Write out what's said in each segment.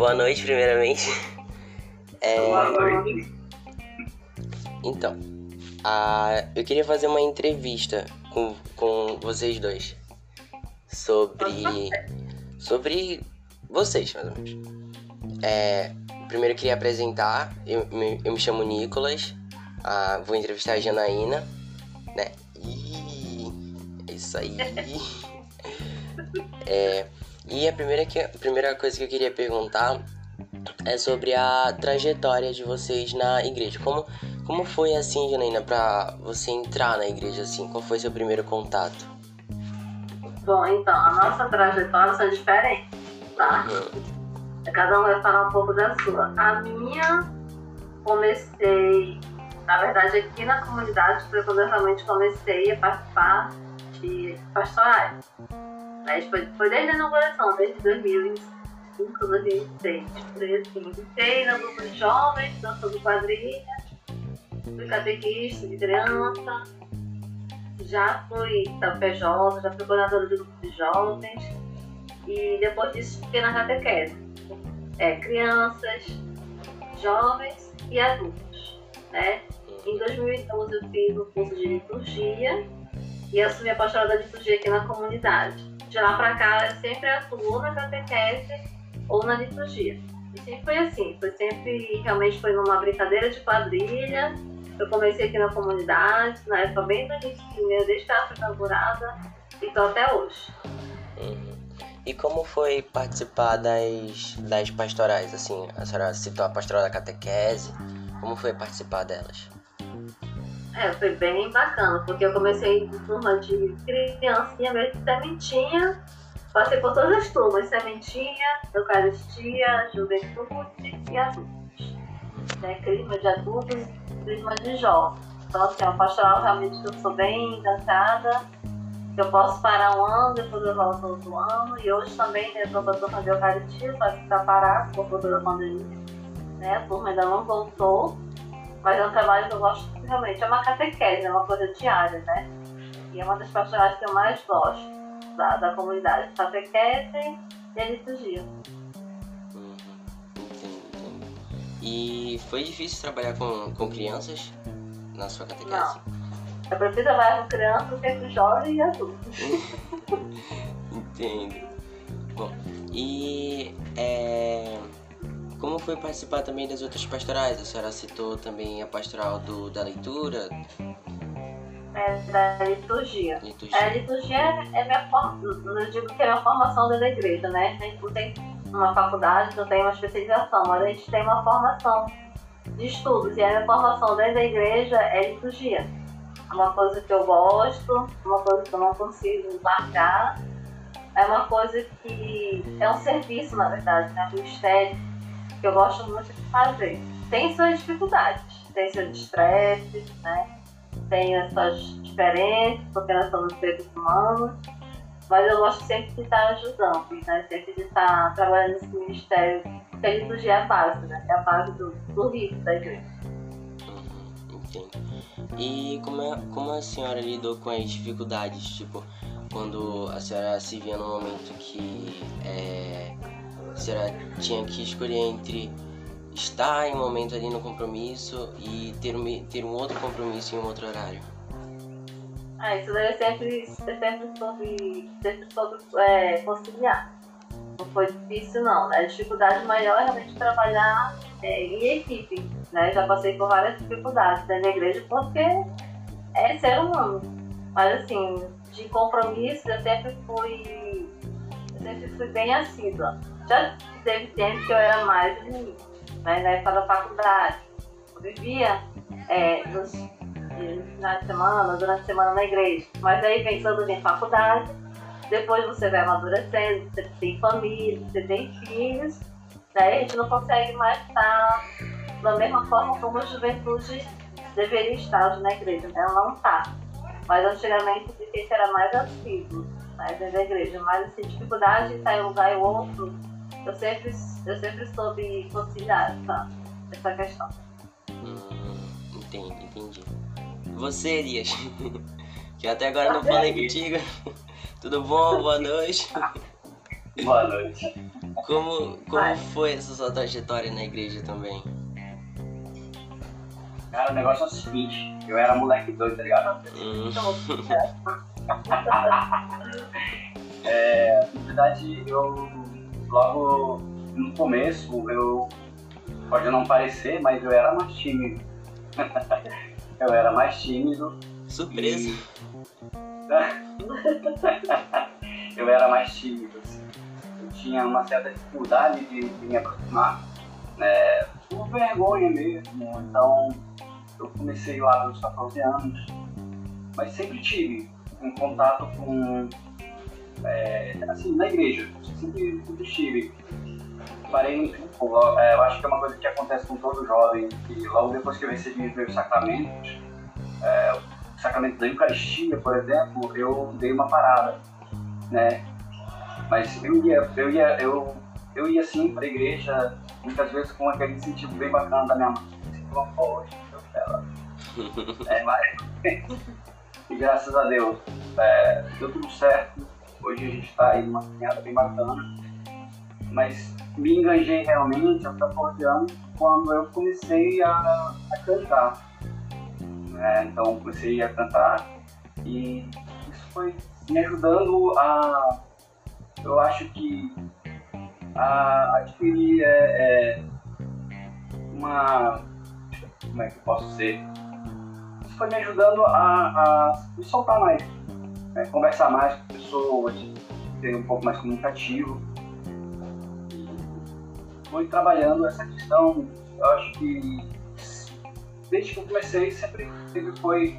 boa noite, primeiramente. É... Boa noite. Então, a... eu queria fazer uma entrevista com, com vocês dois sobre. sobre vocês, mais ou menos. É... Primeiro eu queria apresentar, eu, me- eu me chamo Nicolas, ah, vou entrevistar a Janaína, né? Ih, é isso aí. É, e a primeira, que, a primeira coisa que eu queria perguntar é sobre a trajetória de vocês na igreja. Como, como foi assim, Janaína, pra você entrar na igreja assim? Qual foi seu primeiro contato? Bom, então, a nossa trajetória são diferentes, tá? Cada um vai falar um pouco da sua. A minha, comecei, na verdade, aqui na comunidade, foi quando eu realmente comecei a participar de pastorais. Mas foi, foi desde a inauguração, desde 2005, 2006. Por aí assim, Comecei no grupo de jovens, dançando quadrilha, fui catequista de criança, já fui PJ, já fui coordenadora de grupo de jovens e depois disso fiquei na catequese. É, crianças, jovens e adultos, né? Em 2012 eu fiz o curso de liturgia e assumi a pastoral da liturgia aqui na comunidade. De lá pra cá sempre atuo na catequese ou na liturgia. E sempre foi assim, foi sempre, realmente foi numa brincadeira de quadrilha. Eu comecei aqui na comunidade, na época bem do início, desde que ela foi e tô até hoje. Uhum. E como foi participar das, das pastorais? Assim, a senhora citou a pastoral da catequese. Como foi participar delas? É, foi bem bacana, porque eu comecei em turma de criancinha mesmo, sementinha. Passei por todas as turmas, sementinha, eucaristia, juventude e adultos. Né? Crisma de adultos e crisma de jovens. Então, assim, é uma pastoral realmente eu sou bem encantada. Eu posso parar um ano, depois eu volto outro ano. E hoje também né, estou com a turma de eucaristia, só que está parado por conta da pandemia. Né? A turma ainda não voltou. Mas é um trabalho que eu gosto realmente. É uma catequese, é uma coisa diária, né? E é uma das pastorais que eu mais gosto da, da comunidade. Catequese e a liturgia. Uhum. Entendo, entendo. E foi difícil trabalhar com, com crianças na sua catequese? Não. Eu prefiro trabalhar com crianças do que com jovens e adultos. Entendo. Bom, e é, como foi participar também das outras pastorais? A senhora citou também a pastoral do, da leitura, É, da liturgia. liturgia. A liturgia é minha formação, eu digo que é minha formação dentro da igreja, né? A gente não tem uma faculdade, não tem uma especialização, mas a gente tem uma formação de estudos. E a minha formação dentro da igreja é liturgia. É uma coisa que eu gosto, uma coisa que eu não consigo largar. É uma coisa que é um serviço, na verdade, né? Um ministério eu gosto muito de fazer. Tem suas dificuldades, tem seus estresses, né? tem as suas diferenças, porque nós somos seres humanos, mas eu gosto sempre de estar ajudando, né? sempre de estar trabalhando nesse ministério, porque a liturgia é a base, né? é a base do, do rito da igreja. Entendo. E como, é, como a senhora lidou com as dificuldades, tipo, quando a senhora se via num momento que é, senhora tinha que escolher entre estar em um momento ali no compromisso e ter um, ter um outro compromisso em um outro horário? Ah, isso eu sempre, eu sempre soube, sempre soube é, conciliar. Não foi difícil não, né? A dificuldade maior é realmente trabalhar é, em equipe, né? Já passei por várias dificuldades dentro da igreja porque é ser humano. Mas assim, de compromisso eu sempre fui. Eu sempre fui bem assídua. Já teve tempo que eu era mais no início, né? Na época da faculdade. Eu vivia é, nos no final de semana, durante a semana na igreja. Mas aí vem dia em faculdade, depois você vai amadurecendo, você tem família, você tem filhos, daí a gente não consegue mais estar da mesma forma como a juventude deveria estar hoje na igreja, né? Ela não está. Mas antigamente gente era mais assíduo né, dentro da igreja, mas assim, dificuldade de em um lugar e outro, eu sempre, eu sempre soube conciliar essa, essa questão. Hum, entendi, entendi. Você, Elias, que até agora não falei contigo. Tudo bom? Boa noite. Boa noite. Como, como foi essa sua trajetória na igreja também? Cara, o negócio é o seguinte, eu era moleque doido, tá ligado? Hum. é, na verdade, eu logo no começo, eu pode não parecer, mas eu era mais tímido. eu era mais tímido. Surpresa! E... eu era mais tímido, assim. Eu tinha uma certa dificuldade de, de me aproximar, né? Por vergonha mesmo. Então, eu comecei lá nos 14 anos, mas sempre tive um contato com. É, assim, na igreja, sempre, sempre estive. Parei no tempo, é, eu acho que é uma coisa que acontece com todo jovem, que logo depois que eu recebi os meus sacramentos, é, o sacramento da Eucaristia, por exemplo, eu dei uma parada, né? Mas eu ia, eu ia, eu, eu ia sim para a igreja, muitas vezes com aquele sentido bem bacana da minha mãe, assim, ela. É, mas, e graças a Deus, é, deu tudo certo. Hoje a gente está aí numa caminhada bem bacana. Mas me enganjei realmente aos 14 anos quando eu comecei a, a cantar. É, então comecei a cantar e isso foi me ajudando a, eu acho que, a adquirir é, é, uma como é que eu posso ser. Isso foi me ajudando a, a me soltar mais, né? conversar mais com pessoas, ser um pouco mais comunicativo. E fui trabalhando essa questão, eu acho que desde que eu comecei sempre, sempre foi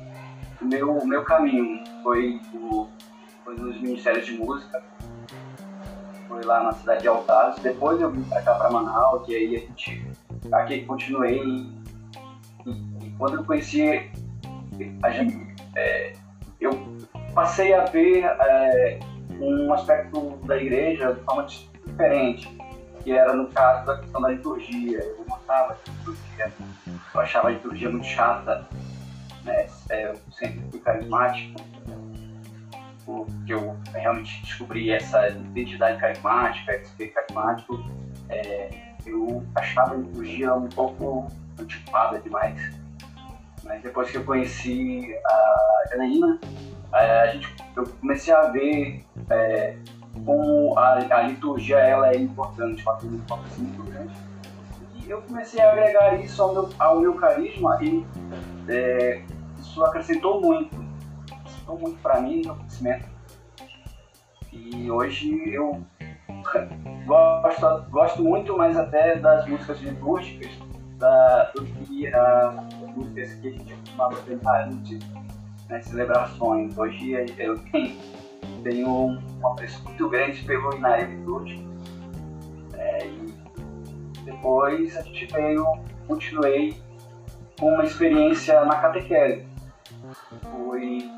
o meu, meu caminho, foi, o, foi nos ministérios de música, foi lá na cidade de Altazes, depois eu vim para cá para Manaus, e aí a gente aqui continuei e, quando eu conheci a gente, é, passei a ver é, um aspecto da igreja de forma diferente, que era no caso da questão da liturgia. Eu gostava de liturgia, eu achava a liturgia muito chata, né? É, eu sempre fui carismático, porque eu realmente descobri essa identidade carismática, esse ser carismático. É, eu achava a liturgia um pouco antiquada demais. Mas depois que eu conheci a Janaína, a gente, eu comecei a ver é, como a, a, liturgia ela é importante, uma importância muito grande. E eu comecei a agregar isso ao meu, ao meu carisma e é, isso acrescentou muito, acrescentou muito para mim no conhecimento. E hoje eu gosto, gosto muito mais até das músicas litúrgicas da, do que a músicas que a gente costumava cantar antes nas celebrações. Hoje eu tenho, um apreço muito grande pelo Inário Virtude. É, depois a gente veio, continuei com uma experiência na catequese. Fui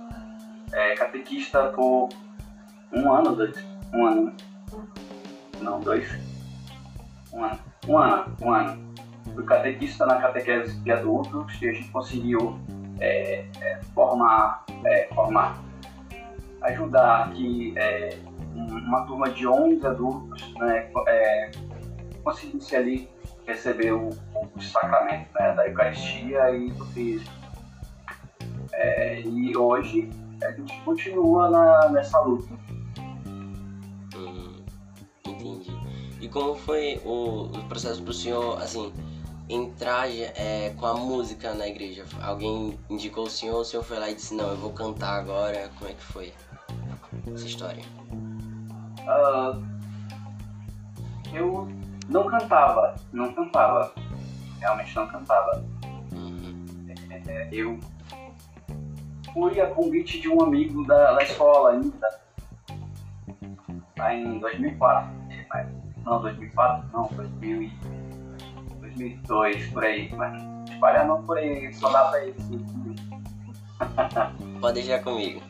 é, catequista por um ano, dois. Um ano, né? Não, dois. Um ano. Um ano, um ano fui catequista na catequese de adultos e a gente conseguiu é, é, formar, é, formar, ajudar que é, uma turma de 11 adultos né, é, conseguisse ali receber o, o sacramento né, da Eucaristia e do Cristo. E hoje a gente continua na, nessa luta. Hum, entendi. E como foi o, o processo para o senhor, assim, entrar é, com a música na igreja? Alguém indicou o senhor, o senhor foi lá e disse, não, eu vou cantar agora. Como é que foi essa história? Uh, eu não cantava, não cantava. Realmente não cantava. Uhum. É, eu fui a convite de um amigo da, da escola ainda, lá em 2004. Não, 2004, não, 2000 2002, por aí. Mas espalhando por aí, só dá pra isso. Pode deixar comigo.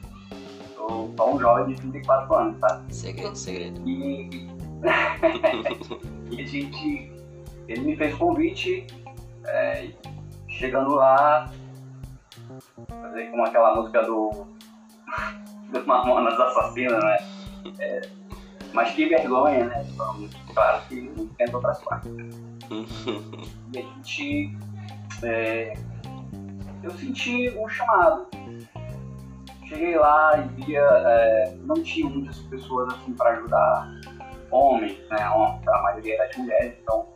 Sou só um jovem de 34 anos, tá? Segredo, segredo. E, e a gente. Ele me fez convite, é, chegando lá, fazer como aquela música do. dos Mamonas Assassinas, né? É, Mas que vergonha, né? Claro que não tem outras partes. e a gente. É, eu senti um chamado. Cheguei lá e via. É, não tinha muitas pessoas assim para ajudar homens, né? A maioria era de mulheres, então.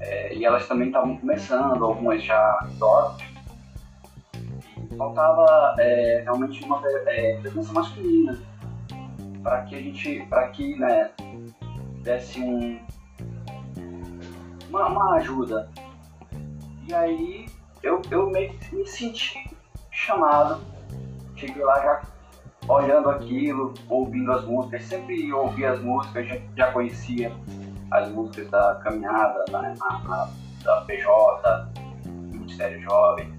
É, e elas também estavam começando, algumas já idosas. Faltava é, realmente uma é, presença masculina para que a gente, para que, né, desse um, uma, uma ajuda. E aí eu, eu meio que me senti chamado, cheguei lá já olhando aquilo, ouvindo as músicas, sempre ouvi as músicas, já, já conhecia as músicas da caminhada, né, na, na, da PJ, do Ministério Jovem.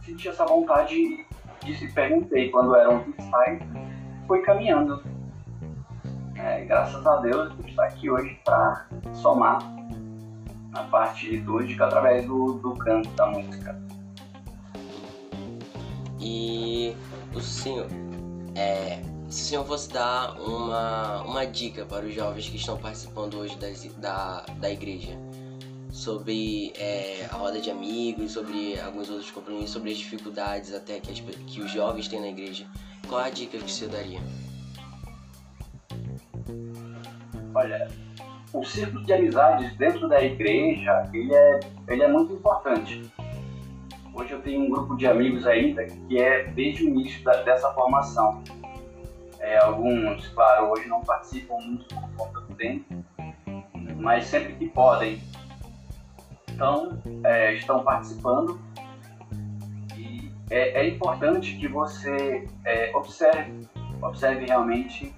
E senti essa vontade e se perguntei quando era um freestyle, foi caminhando. É, graças a Deus, está aqui hoje para somar na parte litúrgica através do, do canto da música. E o senhor, é, se o senhor fosse dar uma, uma dica para os jovens que estão participando hoje das, da, da igreja, sobre é, a roda de amigos, sobre alguns outros compromissos, sobre as dificuldades até que, as, que os jovens têm na igreja. Qual a dica que você daria? Olha, o círculo de amizades dentro da igreja, ele é, ele é muito importante. Hoje eu tenho um grupo de amigos ainda que é desde o início da, dessa formação. É, alguns, claro, hoje não participam muito por conta do tempo, mas sempre que podem, estão, é, estão participando. E é, é importante que você é, observe, observe realmente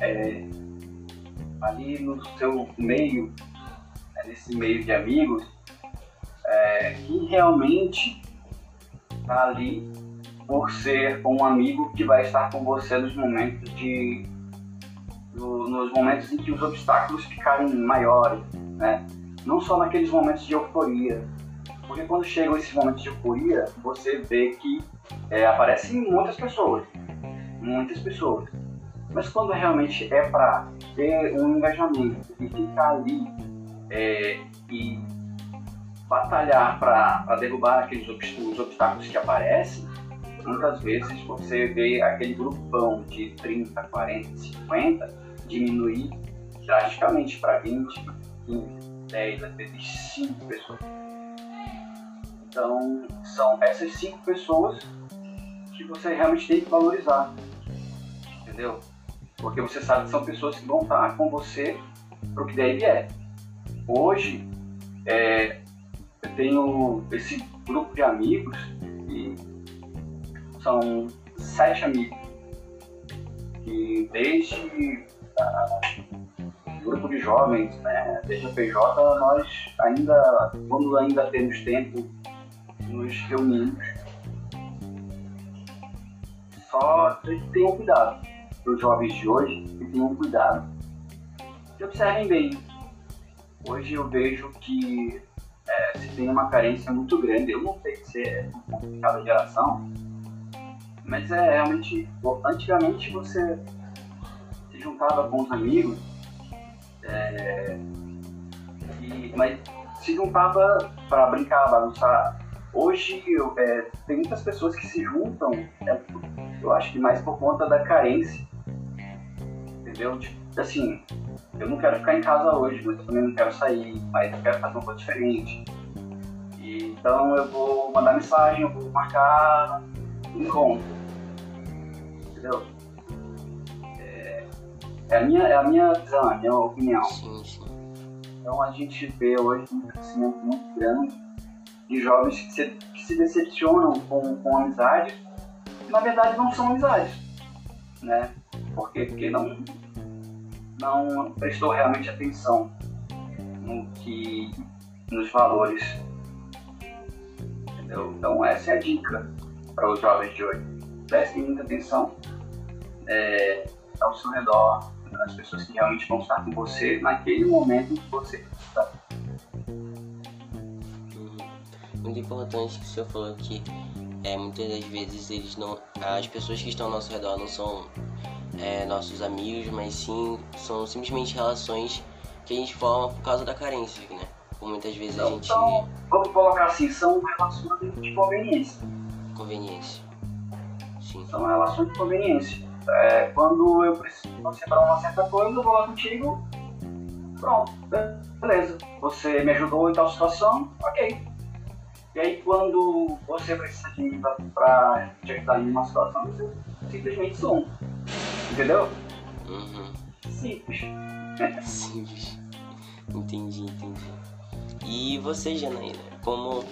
é, ali no seu meio, né, nesse meio de amigos, é, que realmente está ali por ser um amigo que vai estar com você nos momentos de nos momentos em que os obstáculos ficarem maiores, né? Não só naqueles momentos de euforia. Porque quando chegam esses momentos de euforia, você vê que é, aparecem muitas pessoas. Muitas pessoas. Mas quando realmente é para ter um engajamento e ficar ali é, e batalhar para derrubar aqueles os obstáculos que aparecem, muitas vezes você vê aquele grupão de 30, 40, 50 diminuir drasticamente para 20, 15, 10, às vezes 5 pessoas. Então, são essas 5 pessoas que você realmente tem que valorizar. Entendeu? Porque você sabe que são pessoas que vão estar com você para o que der e vier. Hoje, é, eu tenho esse grupo de amigos e são sete amigos. E desde grupo de jovens, né, PJ, nós ainda, quando ainda temos tempo, nos reunimos. Só tenham cuidado, para os jovens de hoje, tenham cuidado. E observem bem. Hoje eu vejo que é, se tem uma carência muito grande, eu não sei se é por cada geração, mas é realmente, antigamente você se juntava com os amigos é, e, mas se juntava para brincar, bagunçar. Hoje eu, é, tem muitas pessoas que se juntam, é, eu acho que mais por conta da carência. Entendeu? Tipo, assim, eu não quero ficar em casa hoje, mas também não quero sair, mas eu quero fazer uma coisa diferente. E, então eu vou mandar mensagem, eu vou marcar um encontro. Entendeu? É a minha, é a minha visão, é a minha opinião. Sim, sim. Então a gente vê hoje um crescimento muito grande de jovens que se, que se decepcionam com, com amizades que na verdade não são amizades. Né? Por quê? Porque não, não prestou realmente atenção no que, nos valores. Entendeu? Então essa é a dica para os jovens de hoje. Prestem muita atenção é, ao seu redor, as pessoas que realmente vão estar com você naquele momento que você está. Muito importante que o senhor falou que é, muitas das vezes eles não. As pessoas que estão ao nosso redor não são é, nossos amigos, mas sim são simplesmente relações que a gente forma por causa da carência, né? Por muitas vezes a gente. Então, vamos colocar assim, são relações de conveniência. Conveniência. Sim. São relações de conveniência. É, quando eu preciso para uma certa coisa, eu vou lá contigo, pronto, beleza. Você me ajudou em tal situação, ok. E aí quando você precisa de mim para te ajudar em uma situação, você simplesmente suma. Entendeu? Uhum. Simples. Simples. Entendi, entendi. E você, Janaína, como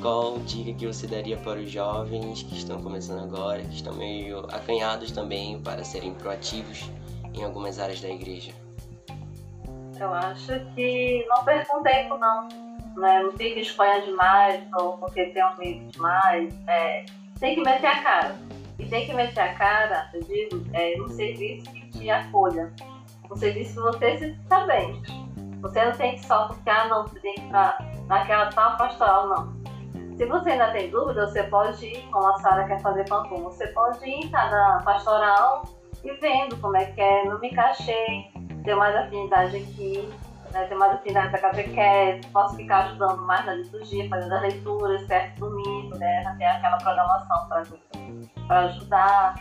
qual dica que você daria para os jovens que estão começando agora, que estão meio acanhados também para serem proativos em algumas áreas da igreja? Eu acho que não percam tempo, não. Né? Não fique espanha demais ou porque tem um medo demais. É, tem que meter a cara. E tem que meter a cara, eu digo, é, no serviço que te acolha. No serviço que você se está bem. Você não tem que só porque, ah, não, você tem que estar naquela tal pastoral, não. Se você ainda tem dúvida, você pode ir, como a Sara quer fazer Cancún, você pode ir, estar na pastoral e vendo como é que é, não me encaixei, ter mais afinidade aqui, né, mais afinidade da catequese, posso ficar ajudando mais na liturgia, fazendo as leituras, certo domingo, né, ter aquela programação para ajudar.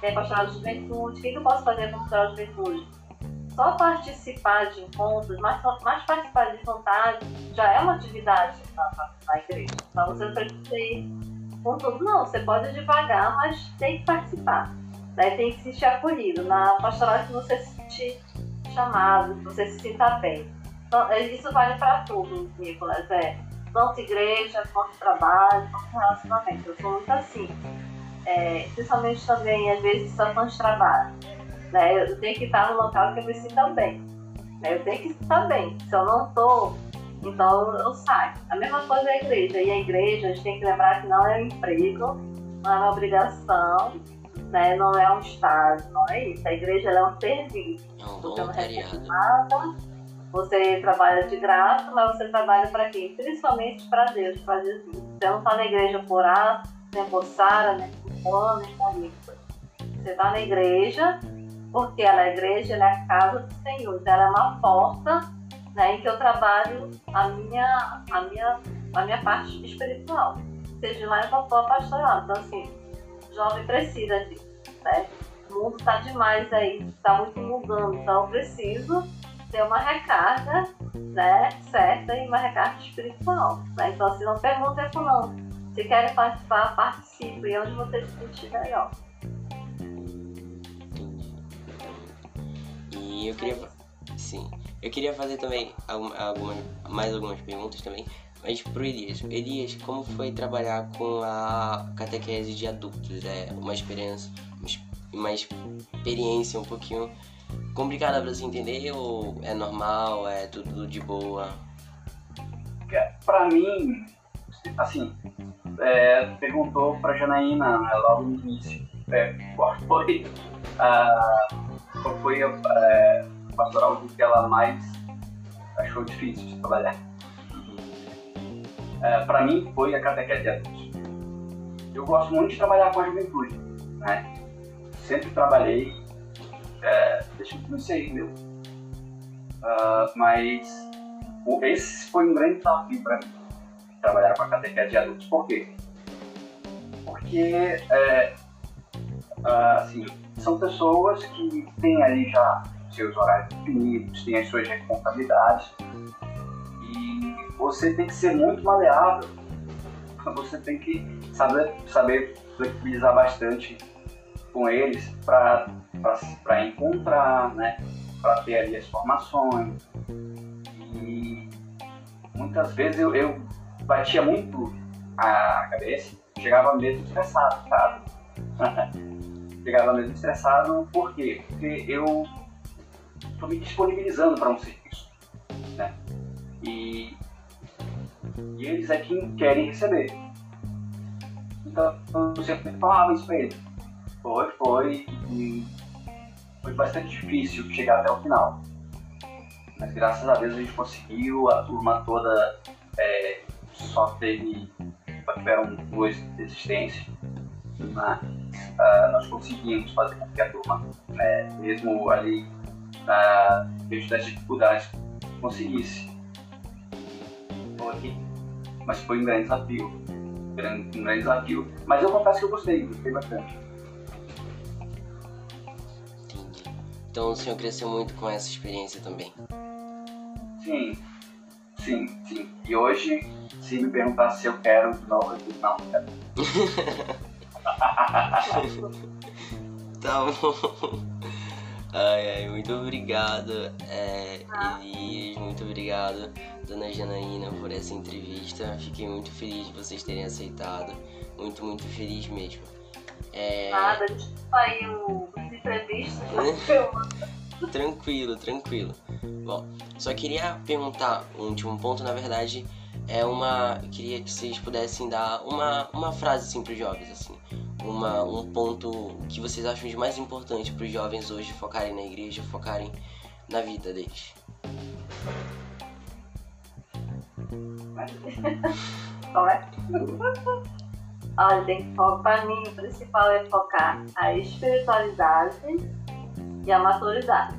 Tem pastoral de juventude, o que, que eu posso fazer com pastoral de juventude? Só participar de encontros, mais, mais participar de vontade, já é uma atividade na, na igreja. Então você não precisa ir com tudo, não. Você pode devagar, mas tem que participar. Daí tem que se sentir acolhido. Na pastoral que você se sentir chamado, que você se sinta bem. Então, é, isso vale para tudo, Nicolas. É, tanto igreja, quanto trabalho, quanto relacionamento. Eu sou muito assim. É, principalmente também, às vezes, situações de trabalho. Né? Eu tenho que estar no local que eu me sinta bem. Né? Eu tenho que estar bem. Se eu não estou, então eu saio. A mesma coisa é a igreja. E a igreja, a gente tem que lembrar que não é um emprego, não é uma obrigação, né? não é um estágio, não é isso. A igreja é um serviço. É um Você não recebe nada, você trabalha de graça, mas você trabalha para quem? Principalmente para Deus, para Jesus. Você não está na igreja por A, nem por Sara, nem por Fulano, nem por Nicolas. Você está na igreja porque ela é a igreja, ela é a casa do Senhor. Então, ela é uma porta né, em que eu trabalho a minha, a minha, a minha parte espiritual. Seja lá em qual pastoral. Então, assim, jovem precisa disso. Né? O mundo está demais aí, está muito mudando. Então, eu preciso ter uma recarga né, certa e uma recarga espiritual. Né? Então, assim, não pergunte é não. Se querem participar, participem onde você se sentir melhor. Eu queria. Sim. Eu queria fazer também alguma, alguma- mais algumas perguntas também. Mas pro Elias. Elias, como foi trabalhar com a catequese de adultos? É uma experiência. uma ex- Uma experiência um pouquinho complicada pra você entender ou é normal, é tudo de boa? Pra mim, assim, é, perguntou pra Janaína né, logo no início é, qual foi a, qual foi a, é, pastoral que ela mais achou difícil de trabalhar. É, pra mim foi a catequese adultos. Eu gosto muito de trabalhar com a juventude, né? Sempre trabalhei, é, desde que comecei, entendeu? Ah, mas esse foi um grande desafio para mim, trabalhar com a catequese de adultos. Por quê? Porque, é, assim, são pessoas que têm ali já seus horários definidos, têm as suas responsabilidades, e você tem que ser muito maleável, você tem que saber, saber flexibilizar bastante com eles para encontrar, né, para ter ali as formações, e muitas vezes eu, eu batia muito a cabeça, chegava mesmo estressado, sabe? chegava mesmo estressado, por quê? Porque eu estou me disponibilizando para um serviço, né? E, e eles é quem querem receber. Então eu sempre falava isso para eles. Foi, foi, e foi bastante difícil chegar até o final. Mas graças a Deus a gente conseguiu, a turma toda é, só teve, tiveram duas desistências. Uh, nós conseguimos fazer com que a turma, né, mesmo ali na uh, das dificuldades, conseguisse. Foi, mas foi um grande desafio. Um grande, um grande desafio. Mas eu confesso que eu gostei, gostei bastante. Então o senhor cresceu muito com essa experiência também? Sim, sim, sim. E hoje, se me perguntar se eu quero de novo, eu digo não, quero. tá bom. Ai, ai, muito obrigado, é, Elias, muito obrigado, dona Janaína, por essa entrevista. Fiquei muito feliz de vocês terem aceitado. Muito, muito feliz mesmo. É... Nada, desculpa aí o imprevisto. tranquilo, tranquilo. Bom, só queria perguntar um último ponto, na verdade, é uma. Eu queria que vocês pudessem dar uma, uma frase assim os jovens, assim uma, um ponto que vocês acham de mais importante para os jovens hoje focarem na igreja, focarem na vida deles? Focar, para mim, o principal é focar a espiritualidade e a maturidade.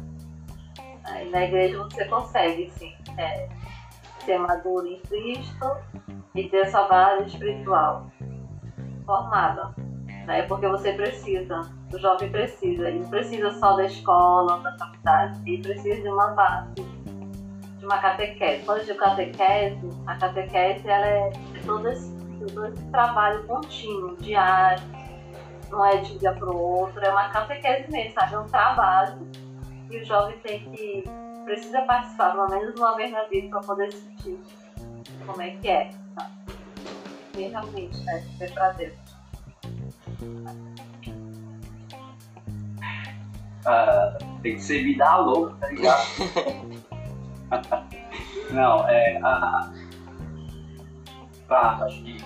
Aí na igreja você consegue, sim, é, ser maduro em Cristo e ter essa base espiritual formada né? Porque você precisa, o jovem precisa, ele não precisa só da escola, da faculdade, ele precisa de uma base, de uma catequese. Quando eu digo catequese, a catequese ela é todo esse, todo esse trabalho contínuo, diário, não é de um dia para o outro, é uma catequese mesmo, sabe? É um trabalho e o jovem tem que, precisa participar pelo menos uma vez na vida para poder sentir como é que é. Tá? E realmente, né? Ser para Deus. Uh, tem que ser vida louca, tá ligado? Não, é. A, tá, acho que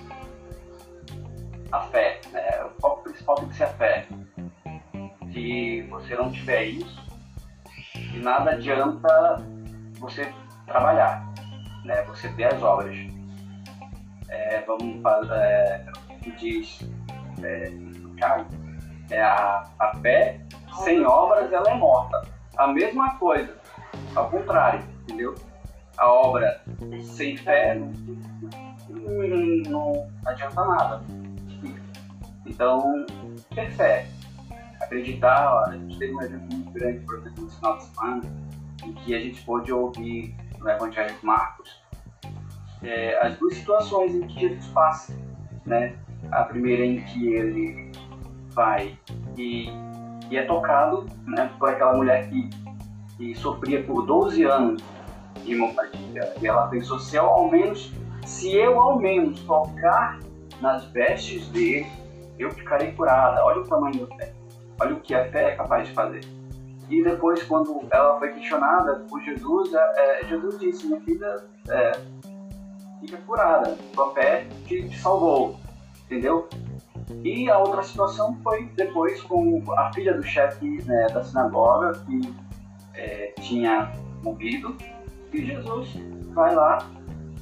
a fé, né? O foco principal tem que ser a fé. Se você não tiver isso, de nada adianta você trabalhar, né? Você ter as obras. É, vamos fazer, é, diz é, é a, a fé sem obras ela é morta. A mesma coisa, ao contrário, entendeu? A obra sem fé não, não adianta nada. Então, ter fé. Acreditar, a gente teve um evento muito grande, por exemplo, no final de semana, em que a gente pôde ouvir no Evangelho de Marcos é, as duas situações em que Jesus passa, né? A primeira em que ele vai e, e é tocado né, por aquela mulher que, que sofria por 12 anos de hemopatia. E ela pensou, se eu ao menos, se eu ao menos tocar nas vestes dele, eu ficarei curada. Olha o tamanho da fé. Olha o que a fé é capaz de fazer. E depois, quando ela foi questionada por Jesus, é, Jesus disse, minha filha, é, fica curada, sua fé te, te salvou, entendeu? E a outra situação foi depois com a filha do chefe né, da sinagoga, que é, tinha morrido, e Jesus vai lá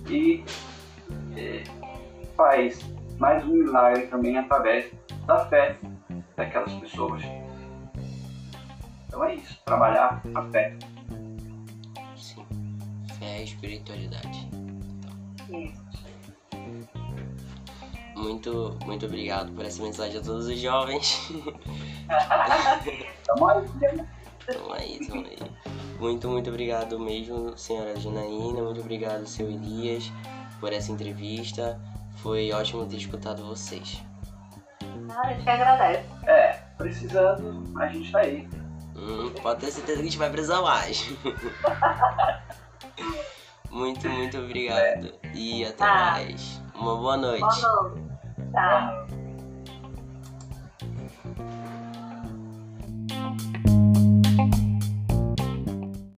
e é, faz mais um milagre também através da fé daquelas pessoas. Então é isso, trabalhar a fé. Sim, fé e espiritualidade. Então. Isso muito, muito obrigado por essa mensagem a todos os jovens. tamo aí, tamo aí, tamo aí. Muito, muito obrigado mesmo, senhora Janaína. Muito obrigado, seu Elias, por essa entrevista. Foi ótimo ter escutado vocês. Ah, a gente que agradece. É, precisando, a gente tá aí. Hum, pode ter certeza que a gente vai precisar mais. muito, muito obrigado. É. E até ah. mais. Uma boa noite. Boa noite. Tá.